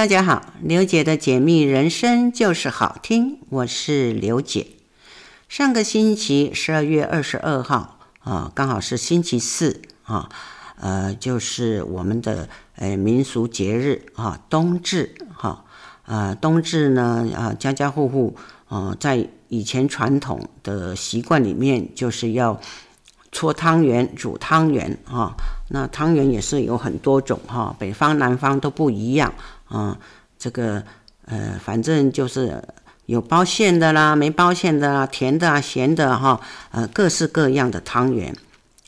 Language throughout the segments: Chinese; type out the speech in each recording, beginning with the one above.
大家好，刘姐的解密人生就是好听，我是刘姐。上个星期十二月二十二号啊，刚好是星期四啊，呃，就是我们的呃民俗节日啊，冬至哈啊，冬至呢啊，家家户户啊，在以前传统的习惯里面，就是要搓汤圆、煮汤圆啊。那汤圆也是有很多种哈，北方南方都不一样啊。这个呃，反正就是有包馅的啦，没包馅的啦，甜的啊，咸的哈，呃，各式各样的汤圆。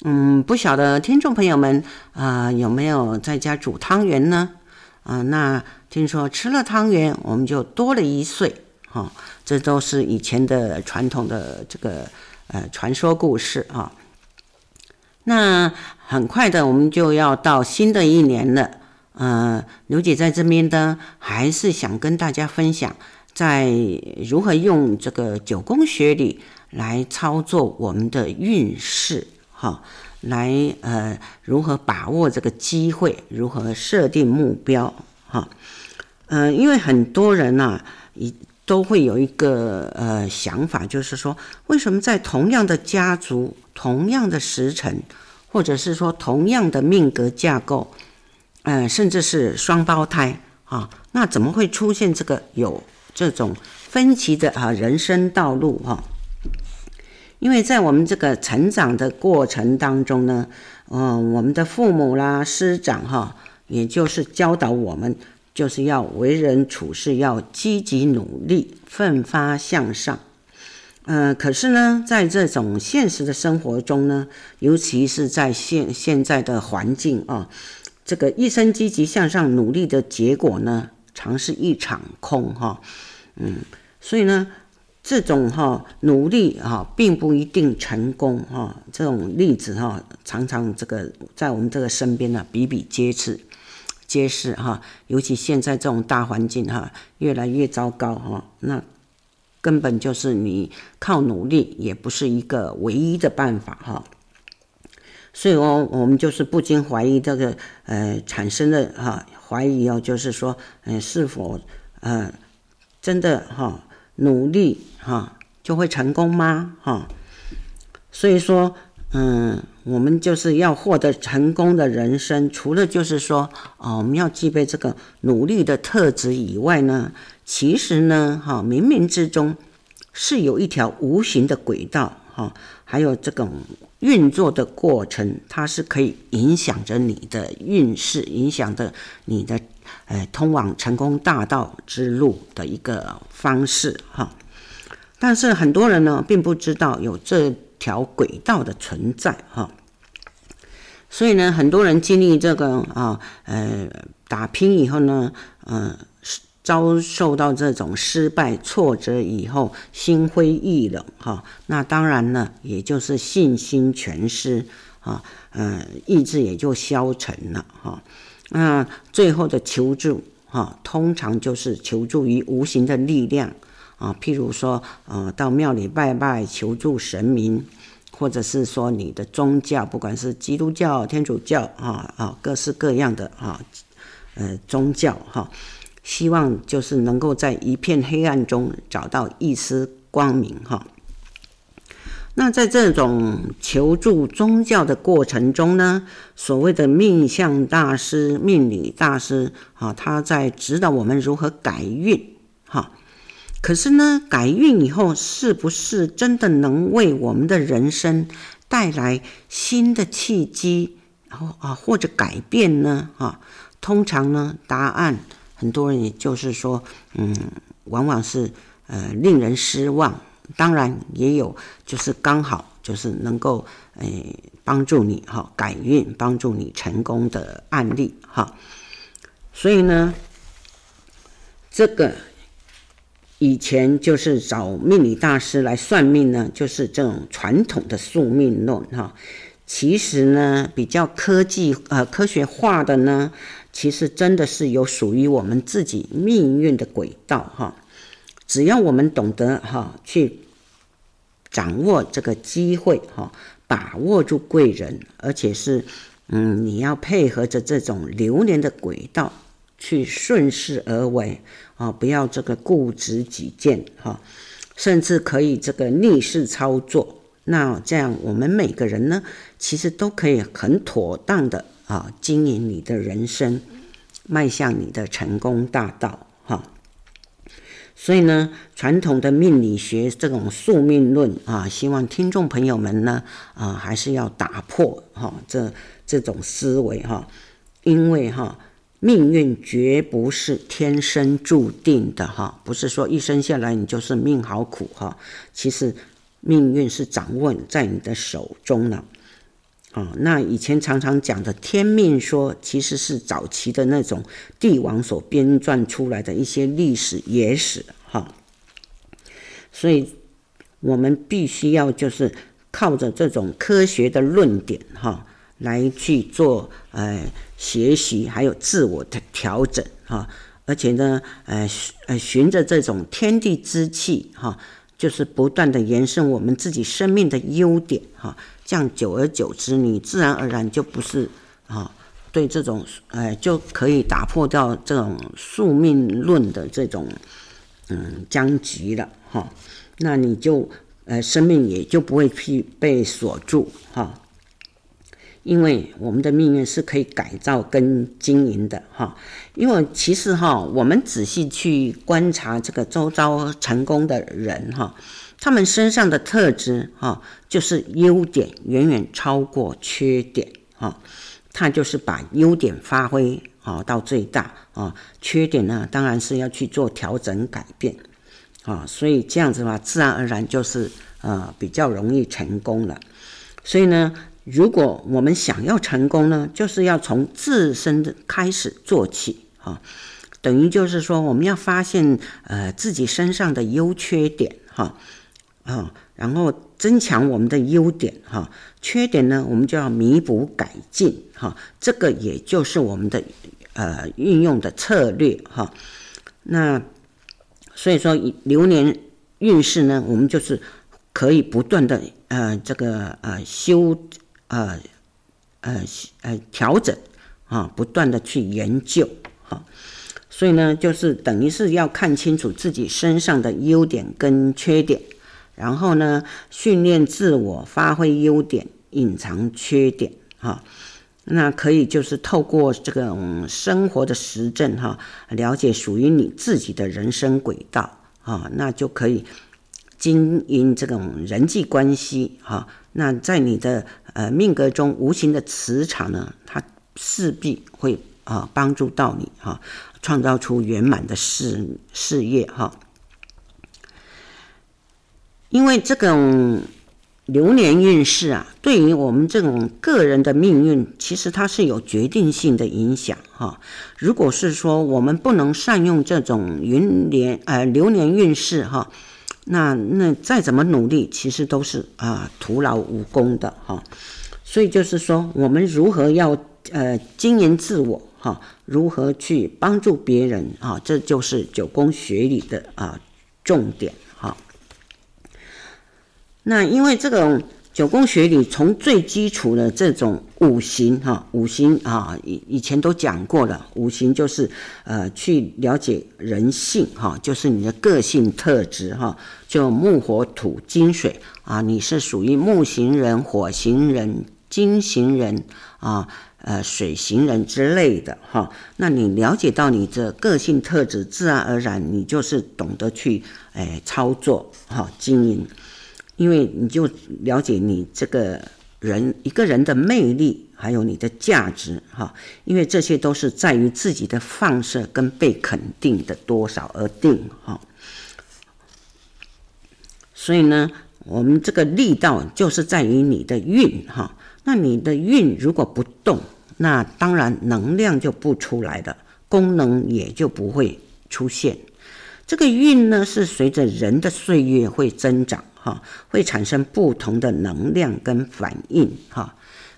嗯，不晓得听众朋友们啊，有没有在家煮汤圆呢？啊，那听说吃了汤圆，我们就多了一岁哈。这都是以前的传统的这个呃传说故事啊。那很快的，我们就要到新的一年了。呃，刘姐在这边呢，还是想跟大家分享，在如何用这个九宫学里来操作我们的运势，哈，来呃如何把握这个机会，如何设定目标，哈，呃，因为很多人呐、一都会有一个呃想法，就是说，为什么在同样的家族？同样的时辰，或者是说同样的命格架构，呃，甚至是双胞胎啊，那怎么会出现这个有这种分歧的啊人生道路哈？因为在我们这个成长的过程当中呢，嗯、呃，我们的父母啦、师长哈，也就是教导我们，就是要为人处事要积极努力、奋发向上。呃，可是呢，在这种现实的生活中呢，尤其是在现现在的环境啊，这个一生积极向上努力的结果呢，常是一场空哈。嗯，所以呢，这种哈努力哈，并不一定成功哈。这种例子哈，常常这个在我们这个身边呢，比比皆是，皆是哈。尤其现在这种大环境哈，越来越糟糕哈。那。根本就是你靠努力也不是一个唯一的办法哈，所以哦，我们就是不禁怀疑这个呃产生的哈怀疑哦，就是说嗯是否呃真的哈努力哈就会成功吗哈？所以说嗯我们就是要获得成功的人生，除了就是说哦我们要具备这个努力的特质以外呢。其实呢，哈，冥冥之中是有一条无形的轨道，哈，还有这种运作的过程，它是可以影响着你的运势，影响着你的呃通往成功大道之路的一个方式，哈。但是很多人呢，并不知道有这条轨道的存在，哈。所以呢，很多人经历这个啊，呃，打拼以后呢，嗯、遭受到这种失败挫折以后，心灰意冷哈，那当然呢，也就是信心全失啊，呃，意志也就消沉了哈。那最后的求助哈，通常就是求助于无形的力量啊，譬如说，呃，到庙里拜拜求助神明，或者是说你的宗教，不管是基督教、天主教啊啊，各式各样的啊，呃，宗教哈。希望就是能够在一片黑暗中找到一丝光明哈。那在这种求助宗教的过程中呢，所谓的命相大师、命理大师啊，他在指导我们如何改运哈。可是呢，改运以后是不是真的能为我们的人生带来新的契机，然后啊或者改变呢？哈，通常呢，答案。很多人也就是说，嗯，往往是呃令人失望。当然也有就是刚好就是能够诶帮助你哈改运、帮助你成功的案例哈。所以呢，这个以前就是找命理大师来算命呢，就是这种传统的宿命论哈。其实呢，比较科技呃科学化的呢。其实真的是有属于我们自己命运的轨道哈，只要我们懂得哈去掌握这个机会哈，把握住贵人，而且是嗯你要配合着这种流年的轨道去顺势而为啊，不要这个固执己见哈，甚至可以这个逆势操作。那这样我们每个人呢，其实都可以很妥当的啊经营你的人生，迈向你的成功大道哈。所以呢，传统的命理学这种宿命论啊，希望听众朋友们呢啊还是要打破哈这这种思维哈，因为哈。命运绝不是天生注定的哈，不是说一生下来你就是命好苦哈。其实命运是掌握在你的手中了。啊，那以前常常讲的天命说，其实是早期的那种帝王所编撰出来的一些历史野史哈。所以我们必须要就是靠着这种科学的论点哈。来去做呃学习，还有自我的调整哈，而且呢，呃呃循着这种天地之气哈，就是不断的延伸我们自己生命的优点哈，这样久而久之，你自然而然就不是啊，对这种呃就可以打破掉这种宿命论的这种嗯僵局了哈，那你就呃生命也就不会去被锁住哈。因为我们的命运是可以改造跟经营的哈，因为其实哈，我们仔细去观察这个周遭成功的人哈，他们身上的特质哈，就是优点远远超过缺点哈，他就是把优点发挥啊到最大啊，缺点呢当然是要去做调整改变啊，所以这样子的话，自然而然就是呃比较容易成功了，所以呢。如果我们想要成功呢，就是要从自身开始做起啊，等于就是说我们要发现呃自己身上的优缺点哈啊，然后增强我们的优点哈，缺点呢我们就要弥补改进哈，这个也就是我们的呃运用的策略哈。那所以说流年运势呢，我们就是可以不断的呃这个呃修。呃，呃，呃，调整啊，不断的去研究哈，所以呢，就是等于是要看清楚自己身上的优点跟缺点，然后呢，训练自我发挥优点，隐藏缺点哈。那可以就是透过这种生活的实证哈，了解属于你自己的人生轨道啊，那就可以经营这种人际关系哈。那在你的呃命格中无形的磁场呢，它势必会啊帮助到你哈，创造出圆满的事事业哈。因为这种流年运势啊，对于我们这种个人的命运，其实它是有决定性的影响哈。如果是说我们不能善用这种云年呃流年运势哈。那那再怎么努力，其实都是啊徒劳无功的哈。所以就是说，我们如何要呃经营自我哈，如何去帮助别人啊，这就是九宫学理的啊重点哈。那因为这种。九宫学里从最基础的这种五行哈，五行啊以以前都讲过了，五行就是呃去了解人性哈，就是你的个性特质哈，就木火土金水啊，你是属于木型人、火型人、金型人啊，呃水型人之类的哈。那你了解到你的个性特质，自然而然你就是懂得去哎操作哈经营。因为你就了解你这个人一个人的魅力，还有你的价值哈，因为这些都是在于自己的放射跟被肯定的多少而定哈。所以呢，我们这个力道就是在于你的运哈。那你的运如果不动，那当然能量就不出来的，功能也就不会出现。这个运呢，是随着人的岁月会增长。哈，会产生不同的能量跟反应哈，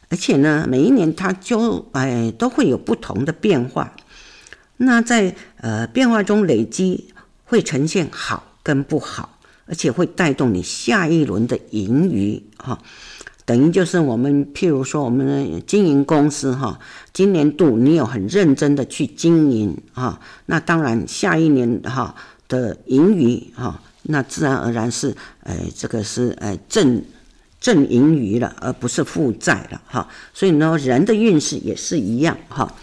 而且呢，每一年它就哎都会有不同的变化。那在呃变化中累积，会呈现好跟不好，而且会带动你下一轮的盈余哈。等于就是我们，譬如说我们经营公司哈，今年度你有很认真的去经营哈，那当然下一年哈的盈余哈，那自然而然是呃这个是呃正正盈余了，而不是负债了哈。所以呢，人的运势也是一样哈。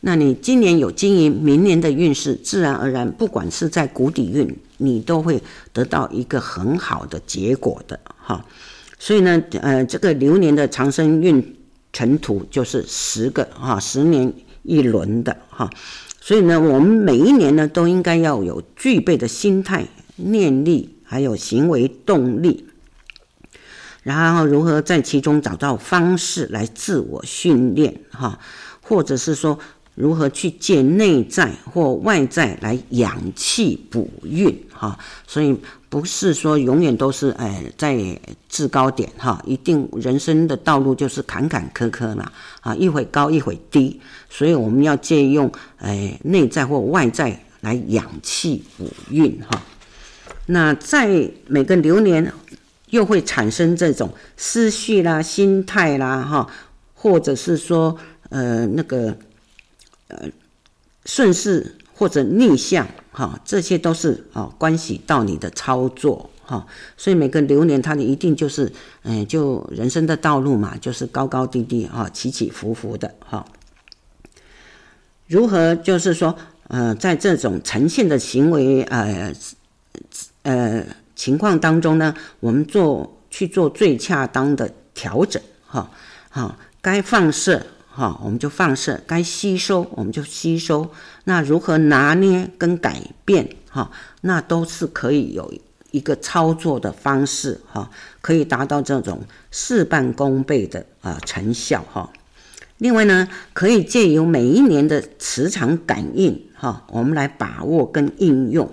那你今年有经营，明年的运势自然而然，不管是在谷底运，你都会得到一个很好的结果的哈。所以呢，呃，这个流年的长生运程图就是十个哈，十年一轮的哈。所以呢，我们每一年呢都应该要有具备的心态、念力，还有行为动力，然后如何在其中找到方式来自我训练哈，或者是说。如何去借内在或外在来养气补运哈？所以不是说永远都是哎在制高点哈，一定人生的道路就是坎坎坷坷嘛啊，一会高一会低，所以我们要借用哎内在或外在来养气补运哈。那在每个流年又会产生这种思绪啦、心态啦哈，或者是说呃那个。呃，顺势或者逆向，哈，这些都是啊，关系到你的操作，哈，所以每个流年它一定就是，嗯，就人生的道路嘛，就是高高低低，哈，起起伏伏的，哈。如何就是说，呃，在这种呈现的行为，呃，呃情况当中呢，我们做去做最恰当的调整，哈，好，该放射。哈，我们就放射，该吸收我们就吸收。那如何拿捏跟改变？哈，那都是可以有一个操作的方式，哈，可以达到这种事半功倍的啊成效，哈。另外呢，可以借由每一年的磁场感应，哈，我们来把握跟应用。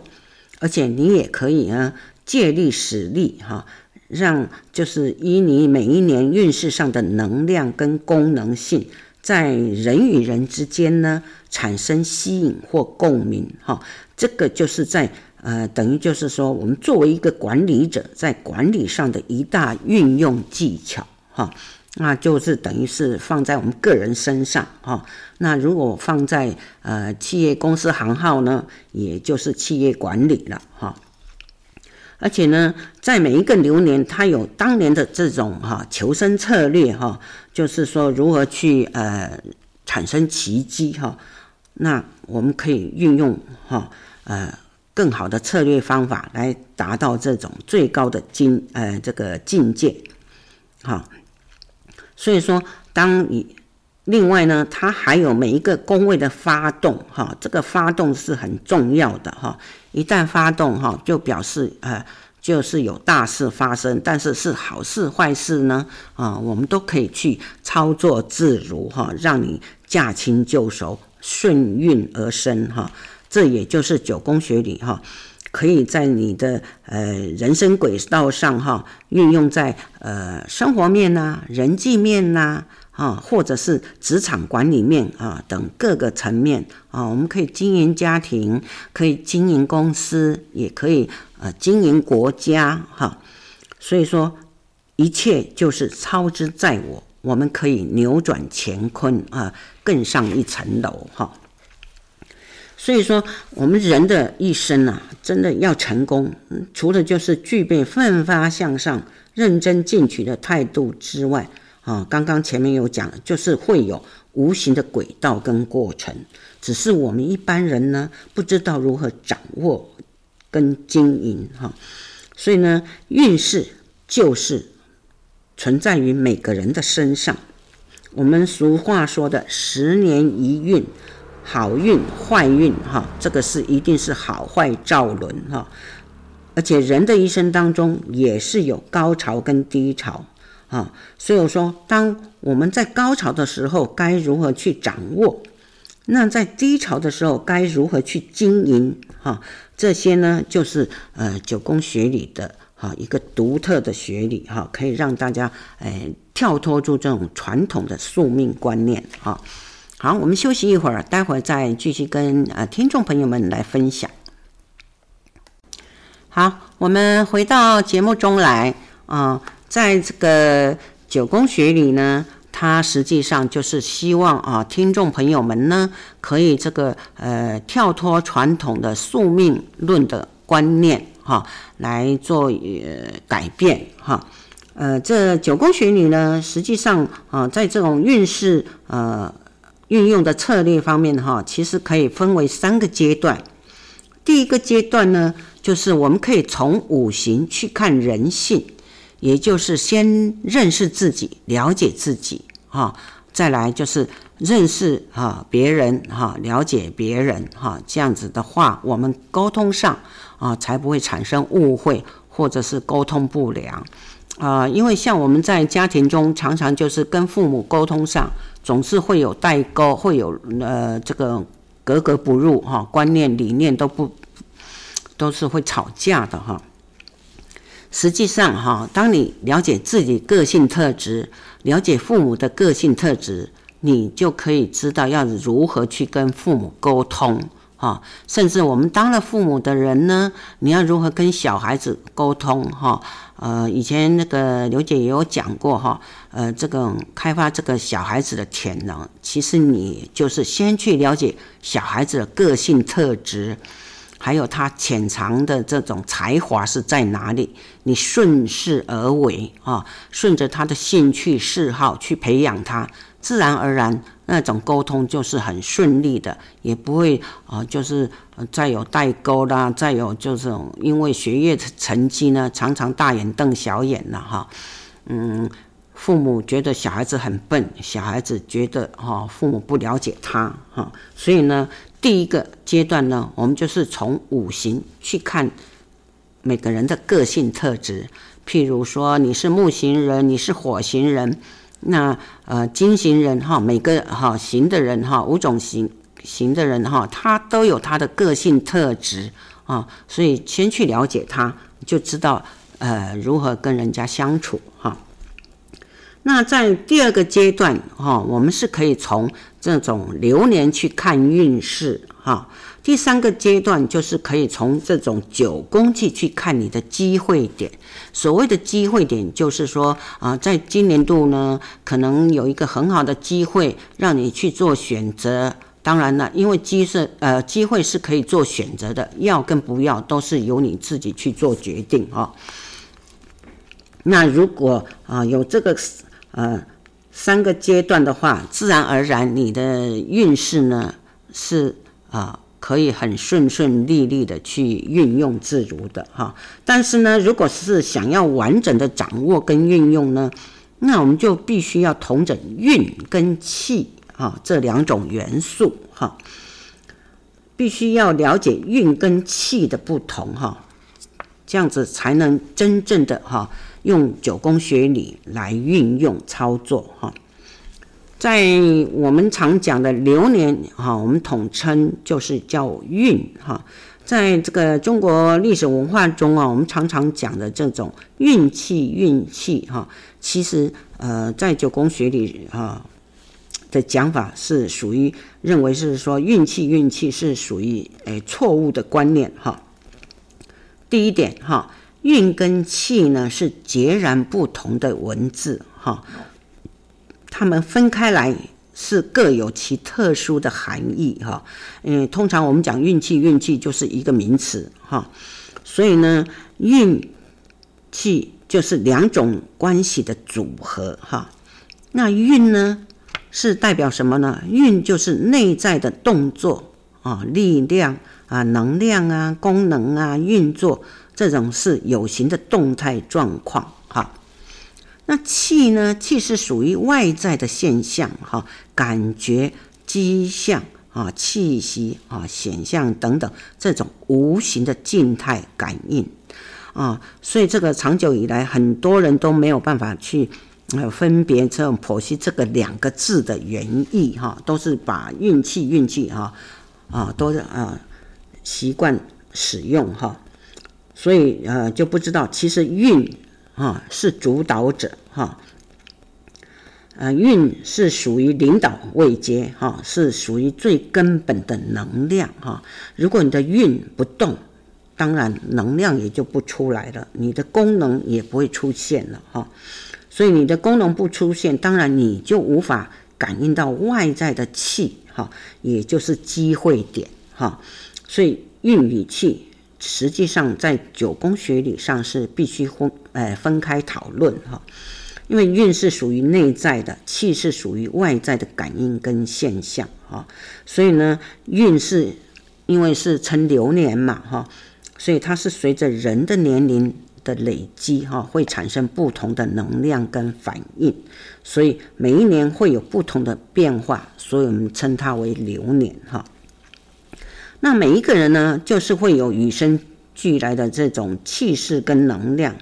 而且你也可以呢，借力使力，哈，让就是依你每一年运势上的能量跟功能性。在人与人之间呢，产生吸引或共鸣，哈，这个就是在呃，等于就是说，我们作为一个管理者，在管理上的一大运用技巧，哈，那就是等于是放在我们个人身上，哈，那如果放在呃企业公司行号呢，也就是企业管理了，哈。而且呢，在每一个流年，它有当年的这种哈求生策略哈，就是说如何去呃产生奇迹哈。那我们可以运用哈呃更好的策略方法来达到这种最高的境呃这个境界哈。所以说，当你另外呢，它还有每一个宫位的发动哈，这个发动是很重要的哈。一旦发动哈，就表示呃，就是有大事发生，但是是好事坏事呢啊，我们都可以去操作自如哈，让你驾轻就熟，顺运而生哈。这也就是九宫学里哈，可以在你的呃人生轨道上哈，运用在呃生活面呐、人际面呐。啊或者是职场管理面啊等各个层面啊，我们可以经营家庭，可以经营公司，也可以呃经营国家哈。所以说，一切就是操之在我，我们可以扭转乾坤啊，更上一层楼哈。所以说，我们人的一生啊，真的要成功，除了就是具备奋发向上、认真进取的态度之外。啊，刚刚前面有讲，就是会有无形的轨道跟过程，只是我们一般人呢不知道如何掌握跟经营哈，所以呢，运势就是存在于每个人的身上。我们俗话说的“十年一运”，好运坏运哈，这个是一定是好坏照轮哈，而且人的一生当中也是有高潮跟低潮。啊，所以我说，当我们在高潮的时候，该如何去掌握？那在低潮的时候，该如何去经营？哈，这些呢，就是呃九宫学里的哈一个独特的学理哈，可以让大家哎跳脱出这种传统的宿命观念哈。好，我们休息一会儿，待会儿再继续跟呃听众朋友们来分享。好，我们回到节目中来啊。在这个九宫学里呢，它实际上就是希望啊，听众朋友们呢，可以这个呃跳脱传统的宿命论的观念哈，来做呃改变哈。呃，这九宫学里呢，实际上啊，在这种运势呃运用的策略方面哈，其实可以分为三个阶段。第一个阶段呢，就是我们可以从五行去看人性。也就是先认识自己，了解自己，哈，再来就是认识哈别人，哈，了解别人，哈，这样子的话，我们沟通上啊才不会产生误会，或者是沟通不良，啊，因为像我们在家庭中，常常就是跟父母沟通上总是会有代沟，会有呃这个格格不入，哈，观念理念都不都是会吵架的，哈。实际上，哈，当你了解自己个性特质，了解父母的个性特质，你就可以知道要如何去跟父母沟通，哈。甚至我们当了父母的人呢，你要如何跟小孩子沟通，哈。呃，以前那个刘姐也有讲过，哈，呃，这个开发这个小孩子的潜能，其实你就是先去了解小孩子的个性特质。还有他潜藏的这种才华是在哪里？你顺势而为啊，顺着他的兴趣嗜好去培养他，自然而然那种沟通就是很顺利的，也不会啊，就是再有代沟啦，再有就是因为学业成绩呢，常常大眼瞪小眼了哈。嗯，父母觉得小孩子很笨，小孩子觉得哈父母不了解他哈，所以呢。第一个阶段呢，我们就是从五行去看每个人的个性特质。譬如说，你是木型人，你是火型人，那呃金型人哈，每个哈型的人哈，五种型型的人哈，他都有他的个性特质啊，所以先去了解他，就知道呃如何跟人家相处。那在第二个阶段哈，我们是可以从这种流年去看运势哈。第三个阶段就是可以从这种九宫去去看你的机会点。所谓的机会点，就是说啊，在今年度呢，可能有一个很好的机会让你去做选择。当然了，因为机是呃机会是可以做选择的，要跟不要都是由你自己去做决定啊。那如果啊有这个。呃，三个阶段的话，自然而然你的运势呢是啊、可以很顺顺利利的去运用自如的哈。但是呢，如果是想要完整的掌握跟运用呢，那我们就必须要统整运跟气啊这两种元素哈，必须要了解运跟气的不同哈，这样子才能真正的哈。用九宫学理来运用操作哈，在我们常讲的流年哈，我们统称就是叫运哈。在这个中国历史文化中啊，我们常常讲的这种运气运气哈，其实呃，在九宫学理哈的讲法是属于认为是说运气运气是属于诶错误的观念哈。第一点哈。运跟气呢是截然不同的文字哈，它们分开来是各有其特殊的含义哈。嗯，通常我们讲运气，运气就是一个名词哈，所以呢，运气就是两种关系的组合哈。那运呢是代表什么呢？运就是内在的动作啊，力量啊，能量啊，功能啊，运作。这种是有形的动态状况，哈。那气呢？气是属于外在的现象，哈，感觉、迹象啊、气息啊、显象等等，这种无形的静态感应啊。所以这个长久以来，很多人都没有办法去呃分别这种剖析这个两个字的原意，哈，都是把运气、运气，哈啊，都是啊习惯使用，哈。所以呃就不知道，其实运啊是主导者哈，呃运是属于领导位阶哈，是属于最根本的能量哈。如果你的运不动，当然能量也就不出来了，你的功能也不会出现了哈。所以你的功能不出现，当然你就无法感应到外在的气，哈，也就是机会点，哈。所以运与气，实际上在九宫学理上是必须分，呃，分开讨论，哈。因为运是属于内在的，气是属于外在的感应跟现象，哈。所以呢，运是因为是称流年嘛，哈，所以它是随着人的年龄的累积，哈，会产生不同的能量跟反应，所以每一年会有不同的变化，所以我们称它为流年，哈。那每一个人呢，就是会有与生俱来的这种气势跟能量。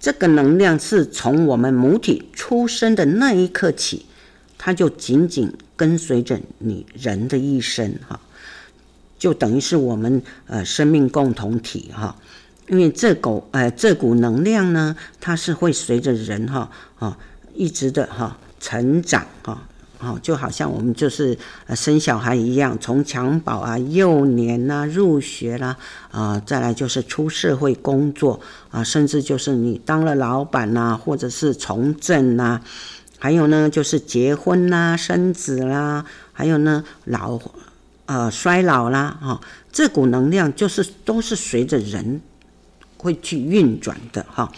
这个能量是从我们母体出生的那一刻起，它就紧紧跟随着你人的一生哈，就等于是我们呃生命共同体哈。因为这股呃这股能量呢，它是会随着人哈啊一直的哈成长哈。哦就好像我们就是呃生小孩一样，从襁褓啊、幼年呐、入学啦，啊、再来就是出社会工作啊，甚至就是你当了老板呐、或者是从政呐，还有呢就是结婚呐、生子啦，还有呢老呃衰老啦，哈、哦，这股能量就是都是随着人会去运转的哈，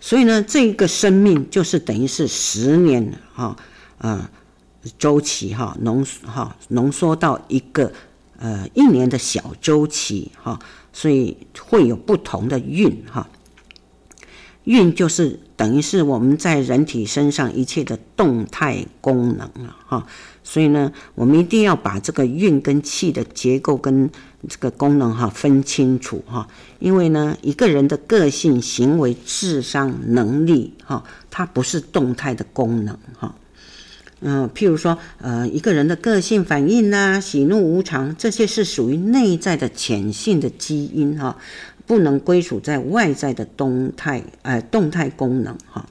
所以呢，这个生命就是等于是十年哈，嗯。周期哈浓哈浓缩到一个呃一年的小周期哈，所以会有不同的运哈。运就是等于是我们在人体身上一切的动态功能了哈。所以呢，我们一定要把这个运跟气的结构跟这个功能哈分清楚哈。因为呢，一个人的个性、行为、智商、能力哈，它不是动态的功能哈。嗯，譬如说，呃，一个人的个性反应呐、喜怒无常，这些是属于内在的潜性的基因哈，不能归属在外在的动态，呃，动态功能哈。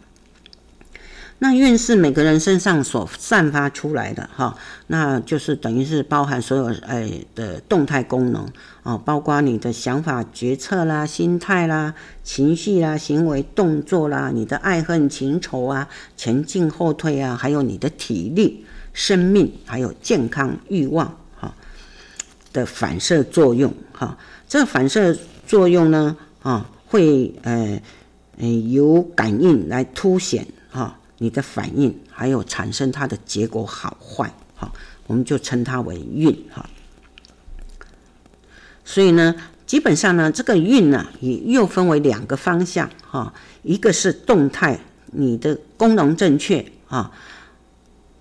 那运是每个人身上所散发出来的哈，那就是等于是包含所有哎的动态功能啊，包括你的想法、决策啦、心态啦、情绪啦、行为动作啦、你的爱恨情仇啊、前进后退啊，还有你的体力、生命，还有健康、欲望哈的反射作用哈。这反射作用呢啊，会呃呃由感应来凸显哈。你的反应还有产生它的结果好坏，哈，我们就称它为运，哈。所以呢，基本上呢，这个运呢，也又分为两个方向，哈，一个是动态，你的功能正确，啊，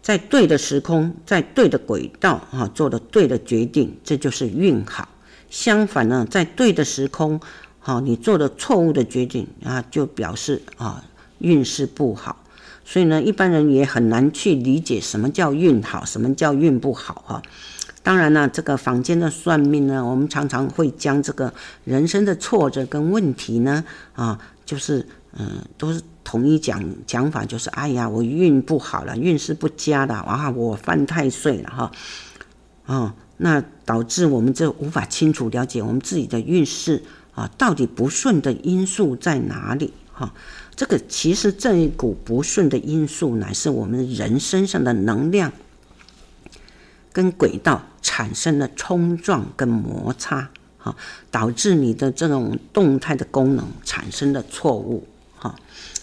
在对的时空，在对的轨道，啊，做的对的决定，这就是运好。相反呢，在对的时空，哈，你做的错误的决定，啊，就表示啊，运势不好。所以呢，一般人也很难去理解什么叫运好，什么叫运不好哈。当然呢，这个坊间的算命呢，我们常常会将这个人生的挫折跟问题呢，啊，就是嗯、都是统一讲讲法，就是哎呀，我运不好了，运势不佳了，哇，我犯太岁了哈。哦，那导致我们这无法清楚了解我们自己的运势啊，到底不顺的因素在哪里哈。这个其实这一股不顺的因素，乃是我们人身上的能量跟轨道产生了冲撞跟摩擦，哈，导致你的这种动态的功能产生了错误，哈。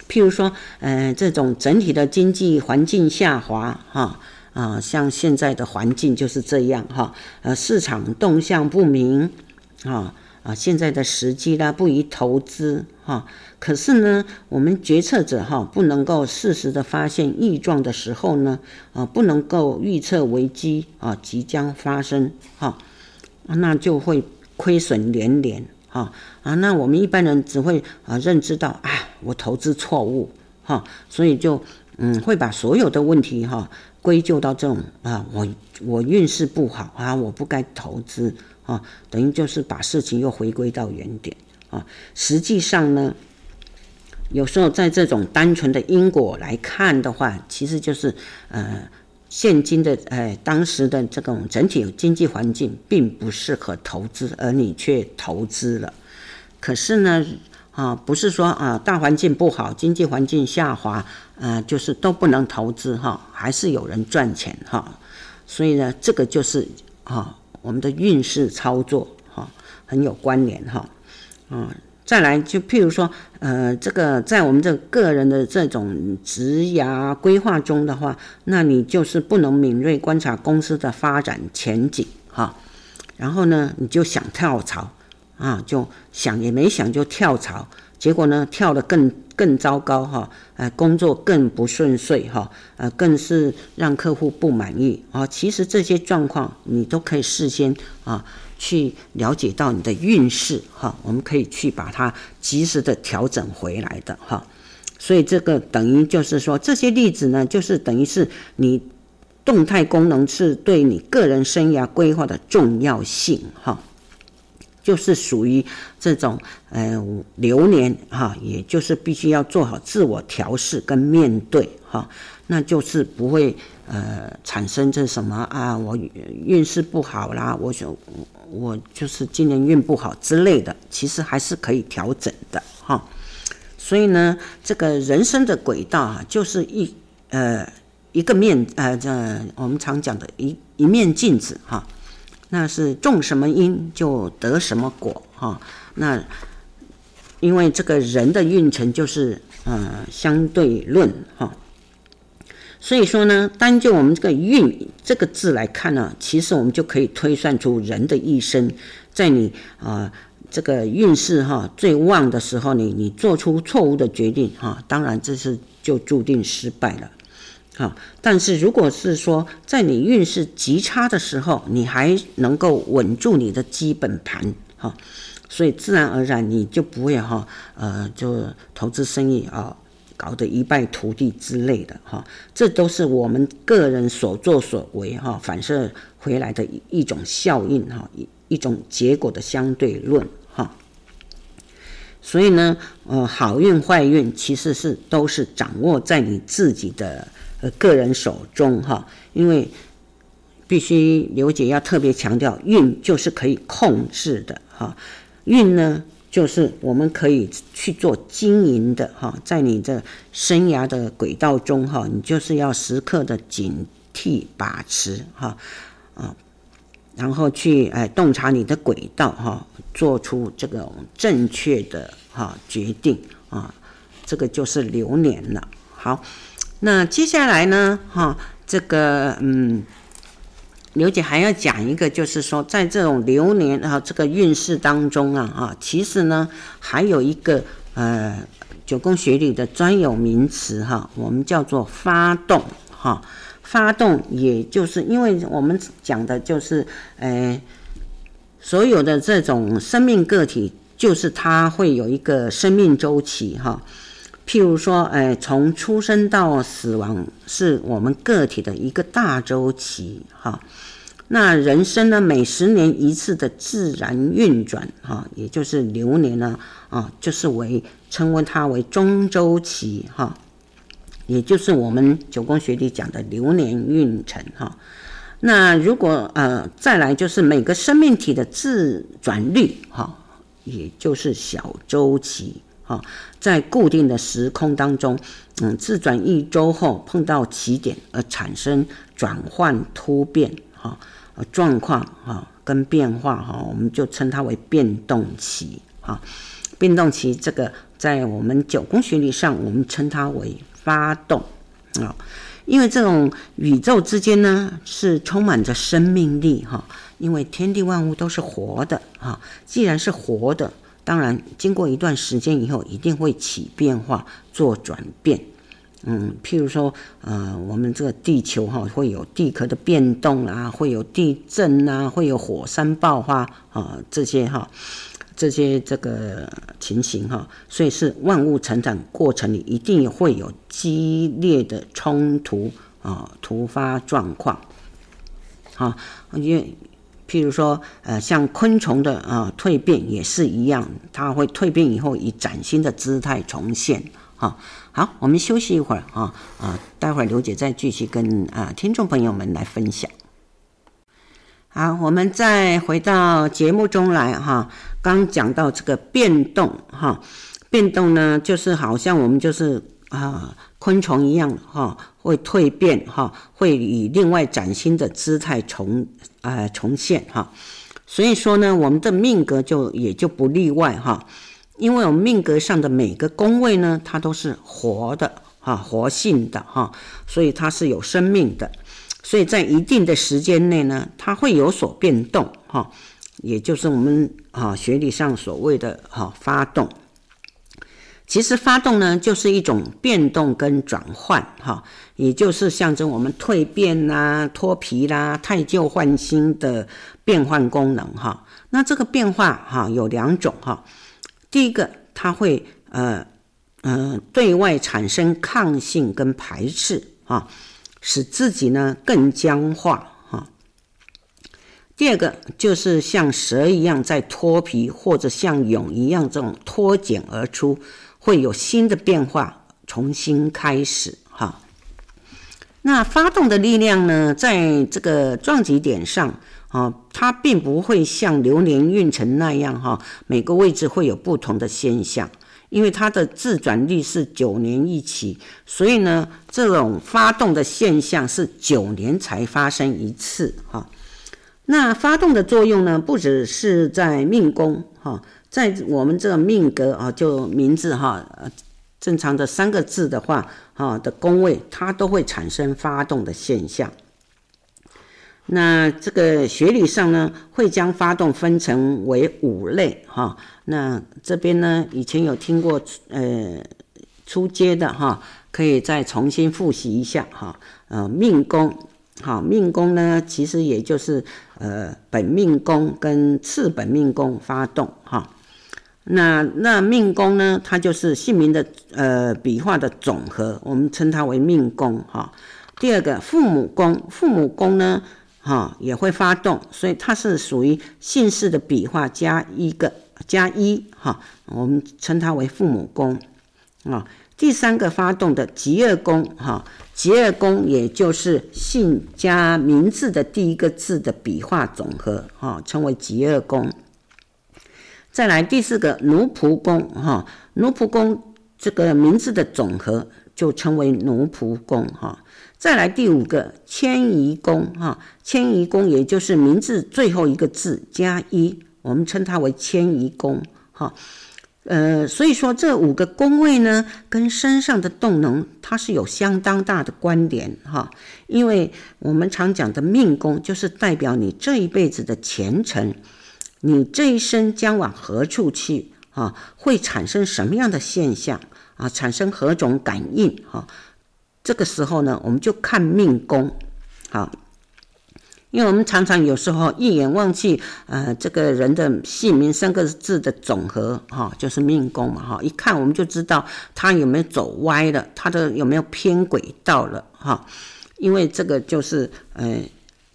譬如说，呃，这种整体的经济环境下滑，哈，啊，像现在的环境就是这样，哈，呃，市场动向不明，啊。啊，现在的时机啦，不宜投资哈。可是呢，我们决策者哈，不能够适时的发现异状的时候呢，啊，不能够预测危机啊即将发生哈，那就会亏损连连哈啊。那我们一般人只会啊认知到啊，我投资错误哈，所以就嗯会把所有的问题哈归咎到这种啊，我我运势不好啊，我不该投资。啊，等于就是把事情又回归到原点啊。实际上呢，有时候在这种单纯的因果来看的话，其实就是呃，现今的呃当时的这种整体经济环境并不适合投资，而你却投资了。可是呢，啊，不是说啊大环境不好，经济环境下滑，呃，就是都不能投资哈，还是有人赚钱哈。所以呢，这个就是啊我们的运势操作哈很有关联哈。嗯，再来就譬如说，呃，这个在我们这个个人的这种职涯规划中的话，那你就是不能敏锐观察公司的发展前景哈。然后呢，你就想跳槽。啊，就想也没想就跳槽，结果呢，跳得更更糟糕哈，呃，工作更不顺遂哈，呃，更是让客户不满意啊。其实这些状况你都可以事先啊去了解到你的运势哈，我们可以去把它及时的调整回来的哈。所以这个等于就是说，这些例子呢，就是等于是你动态功能是对你个人生涯规划的重要性哈。就是属于这种呃流年哈，也就是必须要做好自我调试跟面对哈，那就是不会呃产生这什么啊，我运势不好啦，我想我就是今年运不好之类的，其实还是可以调整的哈。所以呢，这个人生的轨道啊，就是一呃一个面呃这我们常讲的一一面镜子哈。那是种什么因就得什么果哈，那因为这个人的运程就是呃相对论哈，所以说呢，单就我们这个运这个字来看呢，其实我们就可以推算出人的一生，在你啊这个运势哈最旺的时候，你你做出错误的决定哈，当然这是就注定失败了。啊，但是如果是说在你运势极差的时候，你还能够稳住你的基本盘，哈，所以自然而然你就不会哈，呃，就投资生意啊，搞得一败涂地之类的，哈，这都是我们个人所作所为哈反射回来的一一种效应哈，一一种结果的相对论哈。所以呢，呃，好运坏运其实是都是掌握在你自己的。呃，个人手中哈，因为必须刘姐要特别强调，运就是可以控制的哈，运呢就是我们可以去做经营的哈，在你的生涯的轨道中哈，你就是要时刻的警惕把持哈啊，然后去哎洞察你的轨道哈，做出这个正确的哈决定啊，这个就是流年了，好。那接下来呢？哈，这个嗯，刘姐还要讲一个，就是说，在这种流年啊，这个运势当中啊，啊，其实呢，还有一个呃，九宫学里的专有名词哈，我们叫做发动哈。发动，也就是因为我们讲的就是，呃，所有的这种生命个体，就是它会有一个生命周期哈。譬如说，哎，从出生到死亡是我们个体的一个大周期，哈。那人生呢，每十年一次的自然运转，哈，也就是流年呢，啊，就是为称为它为中周期，哈，也就是我们九宫学里讲的流年运程，哈。那如果呃再来就是每个生命体的自转率，哈，也就是小周期。啊，在固定的时空当中，嗯，自转一周后碰到起点而产生转换突变，哈，状况哈跟变化哈，我们就称它为变动期，哈，变动期这个在我们九宫学理上，我们称它为发动，啊，因为这种宇宙之间呢是充满着生命力，哈，因为天地万物都是活的，哈，既然是活的。当然，经过一段时间以后，一定会起变化，做转变。嗯，譬如说，呃，我们这个地球哈，会有地壳的变动啊，会有地震啊，会有火山爆发啊，这些哈，这些这个情形哈，所以是万物成长过程里一定会有激烈的冲突啊，突发状况。好，因为。譬如说，呃，像昆虫的啊蜕变也是一样，它会蜕变以后以崭新的姿态重现。哈，好，我们休息一会儿啊啊，待会儿刘姐再继续跟啊听众朋友们来分享。好，我们再回到节目中来哈，刚讲到这个变动哈，变动呢，就是好像我们就是啊昆虫一样哈，会蜕变哈，会以另外崭新的姿态重啊重现哈。所以说呢，我们的命格就也就不例外哈，因为我们命格上的每个宫位呢，它都是活的哈，活性的哈，所以它是有生命的，所以在一定的时间内呢，它会有所变动哈，也就是我们啊学理上所谓的哈发动。其实发动呢，就是一种变动跟转换，哈，也就是象征我们蜕变啦、脱皮啦、汰旧换新的变换功能，哈。那这个变化，哈，有两种，哈。第一个，它会呃呃对外产生抗性跟排斥，哈，使自己呢更僵化，哈。第二个，就是像蛇一样在脱皮，或者像蛹一样这种脱茧而出。会有新的变化，重新开始哈。那发动的力量呢，在这个撞击点上啊，它并不会像流年运程那样哈，每个位置会有不同的现象，因为它的自转率是九年一期，所以呢，这种发动的现象是九年才发生一次哈。那发动的作用呢，不只是在命宫哈。在我们这个命格啊，就名字哈，正常的三个字的话，哈的宫位，它都会产生发动的现象。那这个学理上呢，会将发动分成为五类哈。那这边呢，以前有听过呃初阶的哈，可以再重新复习一下哈。呃，命宫，好，命宫呢，其实也就是呃本命宫跟次本命宫发动哈。那那命宫呢？它就是姓名的呃笔画的总和，我们称它为命宫哈。第二个父母宫，父母宫呢哈也会发动，所以它是属于姓氏的笔画加一个加一哈，我们称它为父母宫啊。第三个发动的吉二宫哈，吉二宫也就是姓加名字的第一个字的笔画总和哈，称为吉二宫。再来第四个奴仆宫哈，奴仆宫这个名字的总和就称为奴仆宫哈。再来第五个迁移宫哈，迁移宫也就是名字最后一个字加一，我们称它为迁移宫哈。呃，所以说这五个宫位呢，跟身上的动能它是有相当大的关联哈。因为我们常讲的命宫就是代表你这一辈子的前程。你这一生将往何处去？啊，会产生什么样的现象？啊，产生何种感应？哈，这个时候呢，我们就看命宫，好，因为我们常常有时候一眼望去，呃，这个人的姓名三个字的总和，哈，就是命宫嘛，哈，一看我们就知道他有没有走歪了，他的有没有偏轨道了，哈，因为这个就是，呃。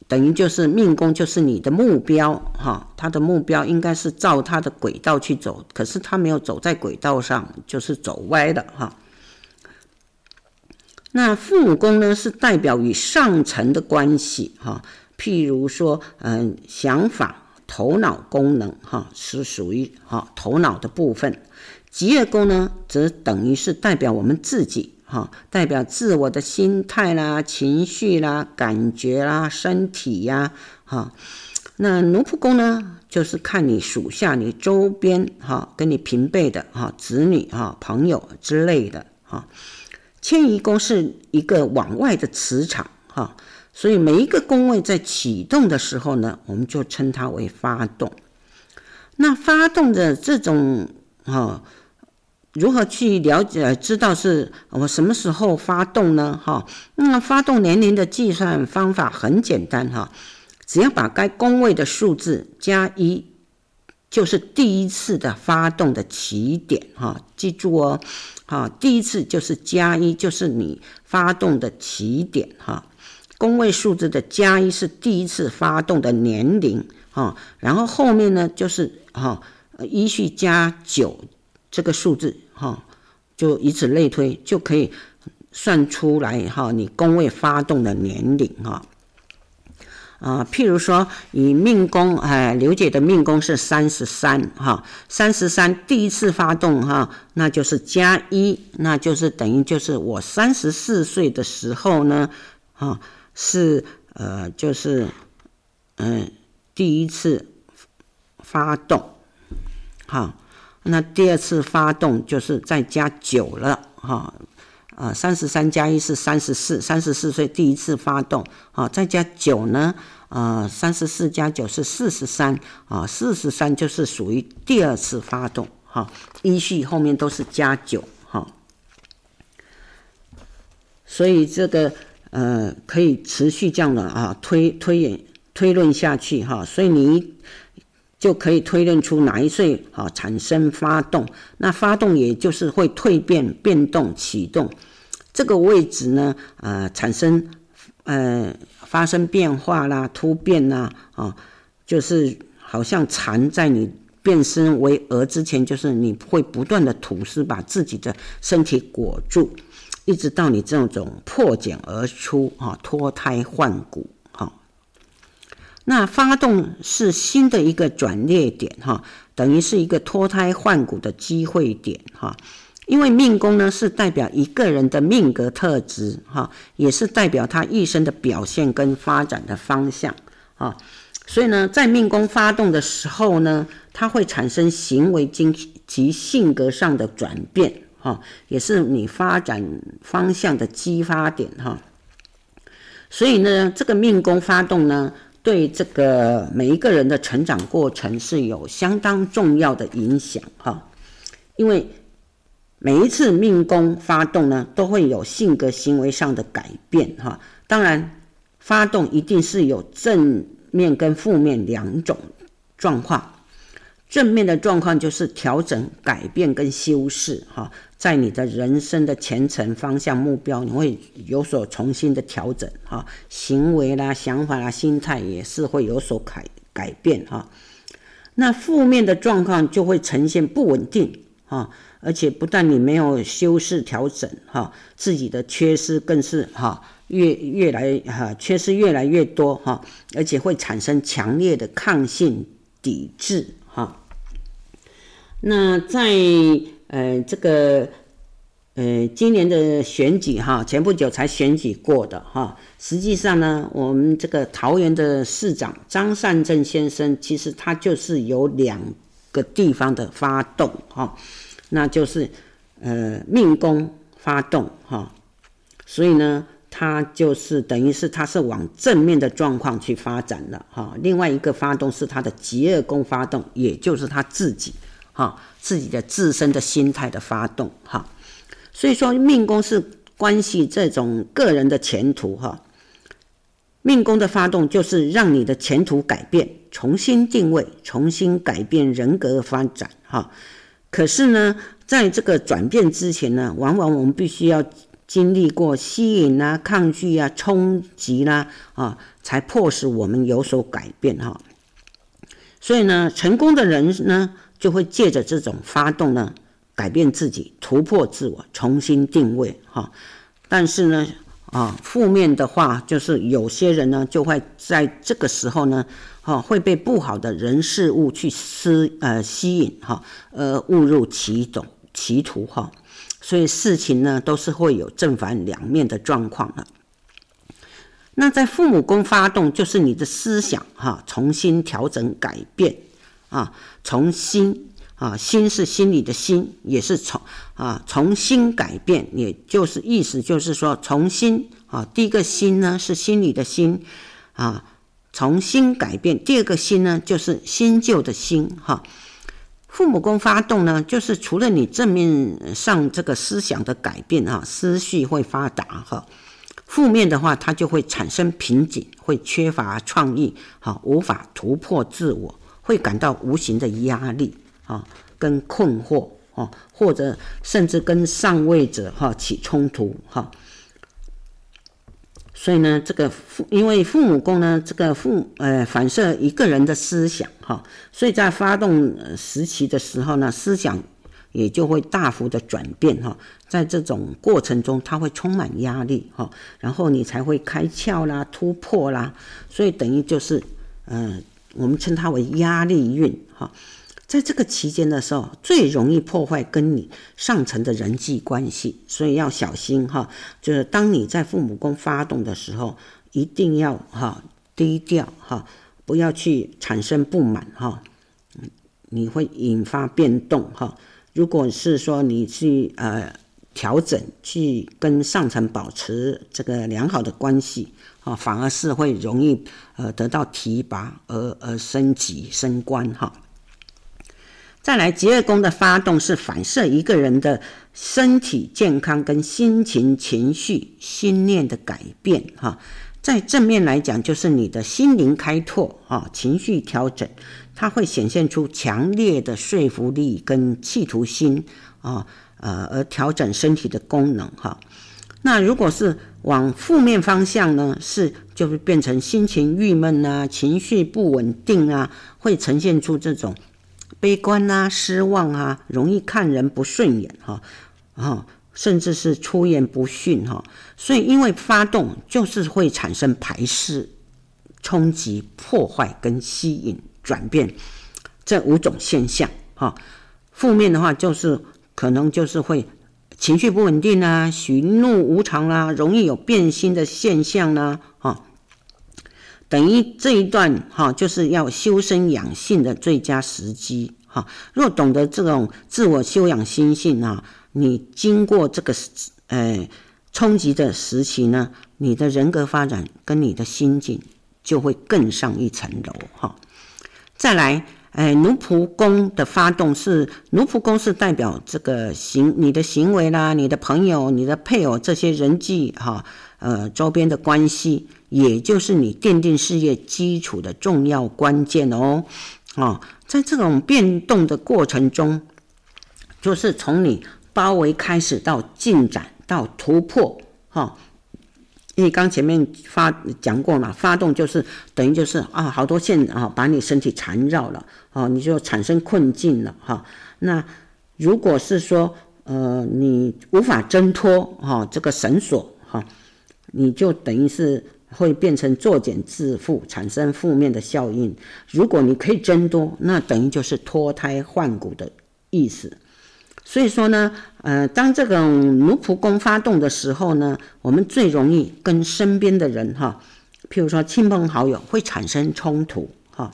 等于就是命宫，就是你的目标哈，他的目标应该是照他的轨道去走，可是他没有走在轨道上，就是走歪的哈。那父母宫呢，是代表与上层的关系哈，譬如说，嗯，想法、头脑功能哈，是属于哈头脑的部分。吉业宫呢，则等于是代表我们自己。哈，代表自我的心态啦、情绪啦、感觉啦、身体呀，哈。那奴仆宫呢，就是看你属下、你周边哈，跟你平辈的哈，子女哈、朋友之类的哈。迁移宫是一个往外的磁场哈，所以每一个宫位在启动的时候呢，我们就称它为发动。那发动的这种哈。如何去了解知道是我什么时候发动呢？哈，那发动年龄的计算方法很简单哈，只要把该宫位的数字加一，就是第一次的发动的起点哈。记住哦，哈，第一次就是加一，就是你发动的起点哈。宫位数字的加一是第一次发动的年龄哈，然后后面呢就是哈依序加九这个数字。哈，就以此类推，就可以算出来哈，你宫位发动的年龄哈。啊，譬如说以命宫，哎，刘姐的命宫是三十三哈，三十三第一次发动哈，那就是加一，那就是等于就是我三十四岁的时候呢，啊，是呃，就是嗯、第一次发动，好，那第二次发动就是再加九了哈。啊，三十三加一是三十四，三十四岁第一次发动，啊，再加九呢，啊，三十四加九是四十三，啊，四十三就是属于第二次发动，哈，依序后面都是加九，哈，所以这个呃可以持续这样的啊推推演推论下去，哈，所以你。就可以推论出哪一岁啊产生发动，那发动也就是会蜕变、变动、启动这个位置呢，呃，产生呃发生变化啦、突变啦，啊，就是好像蝉在你变身为蛾之前，就是你会不断的吐丝，把自己的身体裹住，一直到你这种破茧而出啊，脱胎换骨。那发动是新的一个转捩点哈，等于是一个脱胎换骨的机会点哈。因为命宫呢是代表一个人的命格特质哈，也是代表他一生的表现跟发展的方向啊。所以呢，在命宫发动的时候呢，它会产生行为经及性格上的转变哈，也是你发展方向的激发点哈。所以呢，这个命宫发动呢。对这个每一个人的成长过程是有相当重要的影响哈，因为每一次命宫发动呢，都会有性格行为上的改变哈。当然，发动一定是有正面跟负面两种状况。正面的状况就是调整、改变跟修饰哈。在你的人生的前程方向目标，你会有所重新的调整哈，行为啦、想法啦、心态也是会有所改改变哈。那负面的状况就会呈现不稳定哈，而且不但你没有修饰调整哈，自己的缺失更是哈越越来哈缺失越来越多哈，而且会产生强烈的抗性抵制哈。那在呃，这个，呃，今年的选举哈，前不久才选举过的哈。实际上呢，我们这个桃园的市长张善政先生，其实他就是有两个地方的发动哈，那就是呃命宫发动哈，所以呢，他就是等于是他是往正面的状况去发展了哈。另外一个发动是他的极恶宫发动，也就是他自己。哈，自己的自身的心态的发动，哈，所以说命宫是关系这种个人的前途，哈，命宫的发动就是让你的前途改变，重新定位，重新改变人格的发展，哈。可是呢，在这个转变之前呢，往往我们必须要经历过吸引啊、抗拒啊、冲击啦，啊，才迫使我们有所改变，哈。所以呢，成功的人呢，就会借着这种发动呢，改变自己，突破自我，重新定位哈。但是呢，啊，负面的话就是有些人呢，就会在这个时候呢，哈，会被不好的人事物去吸呃吸引哈，呃误入歧种歧途哈。所以事情呢，都是会有正反两面的状况的。那在父母宫发动，就是你的思想哈，重新调整改变。啊，重新啊，心是心里的心，也是从啊重新改变，也就是意思就是说重新啊，第一个心呢是心里的心啊，重新改变。第二个心呢就是新旧的心哈。父母宫发动呢，就是除了你正面上这个思想的改变啊，思绪会发达哈。负面的话，它就会产生瓶颈，会缺乏创意，哈，无法突破自我。会感到无形的压力啊，跟困惑啊，或者甚至跟上位者哈起冲突哈。所以呢，这个父因为父母宫呢，这个父呃反射一个人的思想哈，所以在发动时期的时候呢，思想也就会大幅的转变哈。在这种过程中，它会充满压力哈，然后你才会开窍啦、突破啦。所以等于就是，嗯，我们称它为压力运哈。在这个期间的时候，最容易破坏跟你上层的人际关系，所以要小心哈。就是当你在父母宫发动的时候，一定要哈低调哈，不要去产生不满哈，你会引发变动哈。如果是说你去呃调整，去跟上层保持这个良好的关系啊，反而是会容易呃得到提拔而而升级升官哈。再来，疾厄宫的发动是反射一个人的身体健康跟心情、情绪、心念的改变哈。在正面来讲，就是你的心灵开拓啊，情绪调整，它会显现出强烈的说服力跟企图心啊，呃，而调整身体的功能哈。那如果是往负面方向呢，是就会变成心情郁闷啊，情绪不稳定啊，会呈现出这种。悲观啊，失望啊，容易看人不顺眼哈，啊，甚至是出言不逊哈。所以，因为发动就是会产生排斥、冲击、破坏跟吸引、转变这五种现象哈。负面的话就是可能就是会情绪不稳定啊，喜怒无常啊，容易有变心的现象呢，啊。等于这一段哈，就是要修身养性的最佳时机哈。若懂得这种自我修养心性啊，你经过这个呃冲击的时期呢，你的人格发展跟你的心境就会更上一层楼哈。再来，哎，奴仆宫的发动是奴仆宫是代表这个行你的行为啦，你的朋友、你的配偶这些人际哈呃周边的关系。也就是你奠定事业基础的重要关键哦，啊，在这种变动的过程中，就是从你包围开始到进展到突破，哈，因为刚前面发讲过嘛，发动就是等于就是啊，好多线啊把你身体缠绕了，啊，你就产生困境了，哈。那如果是说呃你无法挣脱哈这个绳索，哈，你就等于是。会变成作茧自缚，产生负面的效应。如果你可以挣脱，那等于就是脱胎换骨的意思。所以说呢，呃，当这个奴仆宫发动的时候呢，我们最容易跟身边的人哈，譬如说亲朋好友会产生冲突哈，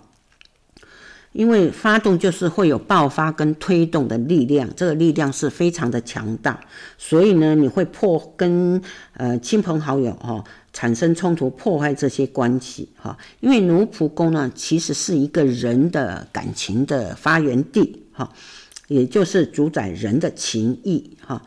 因为发动就是会有爆发跟推动的力量，这个力量是非常的强大，所以呢，你会破跟呃亲朋好友哈。产生冲突，破坏这些关系，哈，因为奴仆宫呢，其实是一个人的感情的发源地，哈，也就是主宰人的情谊，哈。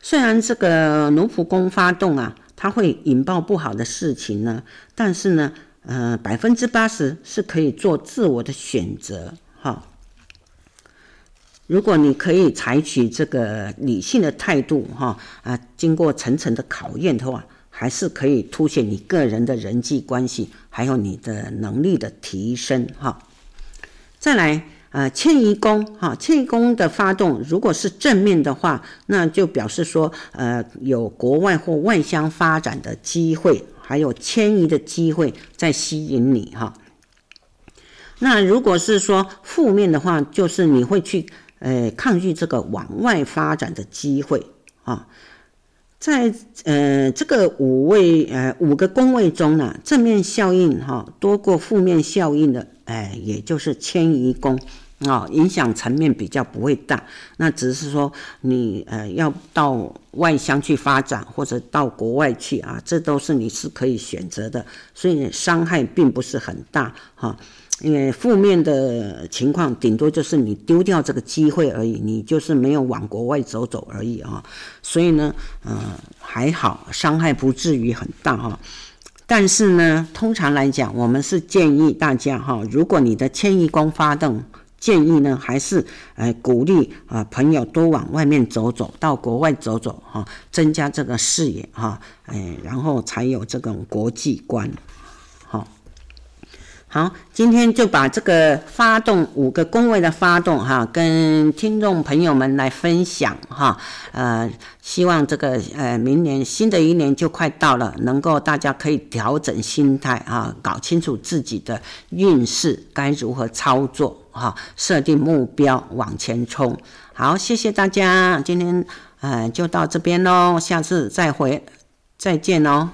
虽然这个奴仆宫发动啊，它会引爆不好的事情呢，但是呢，呃，百分之八十是可以做自我的选择，哈。如果你可以采取这个理性的态度，哈，啊，经过层层的考验的话。还是可以凸显你个人的人际关系，还有你的能力的提升哈。再来，呃，迁移宫哈，迁移宫的发动，如果是正面的话，那就表示说，呃，有国外或外乡发展的机会，还有迁移的机会在吸引你哈。那如果是说负面的话，就是你会去呃抗拒这个往外发展的机会啊。在呃这个五位呃五个宫位中呢，正面效应哈多过负面效应的，哎，也就是迁移宫啊，影响层面比较不会大。那只是说你呃要到外乡去发展，或者到国外去啊，这都是你是可以选择的，所以伤害并不是很大哈。因为负面的情况，顶多就是你丢掉这个机会而已，你就是没有往国外走走而已啊。所以呢，呃，还好，伤害不至于很大哈。但是呢，通常来讲，我们是建议大家哈，如果你的迁移宫发动，建议呢还是呃鼓励啊朋友多往外面走走，到国外走走哈，增加这个视野哈，哎，然后才有这种国际观。好，今天就把这个发动五个宫位的发动哈，跟听众朋友们来分享哈。呃，希望这个呃明年新的一年就快到了，能够大家可以调整心态啊，搞清楚自己的运势该如何操作哈，设定目标往前冲。好，谢谢大家，今天呃就到这边喽，下次再会，再见喽。